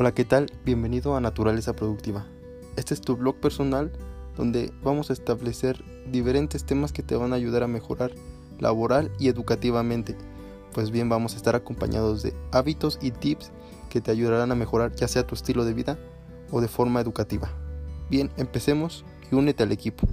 Hola, ¿qué tal? Bienvenido a Naturaleza Productiva. Este es tu blog personal donde vamos a establecer diferentes temas que te van a ayudar a mejorar laboral y educativamente. Pues bien, vamos a estar acompañados de hábitos y tips que te ayudarán a mejorar ya sea tu estilo de vida o de forma educativa. Bien, empecemos y únete al equipo.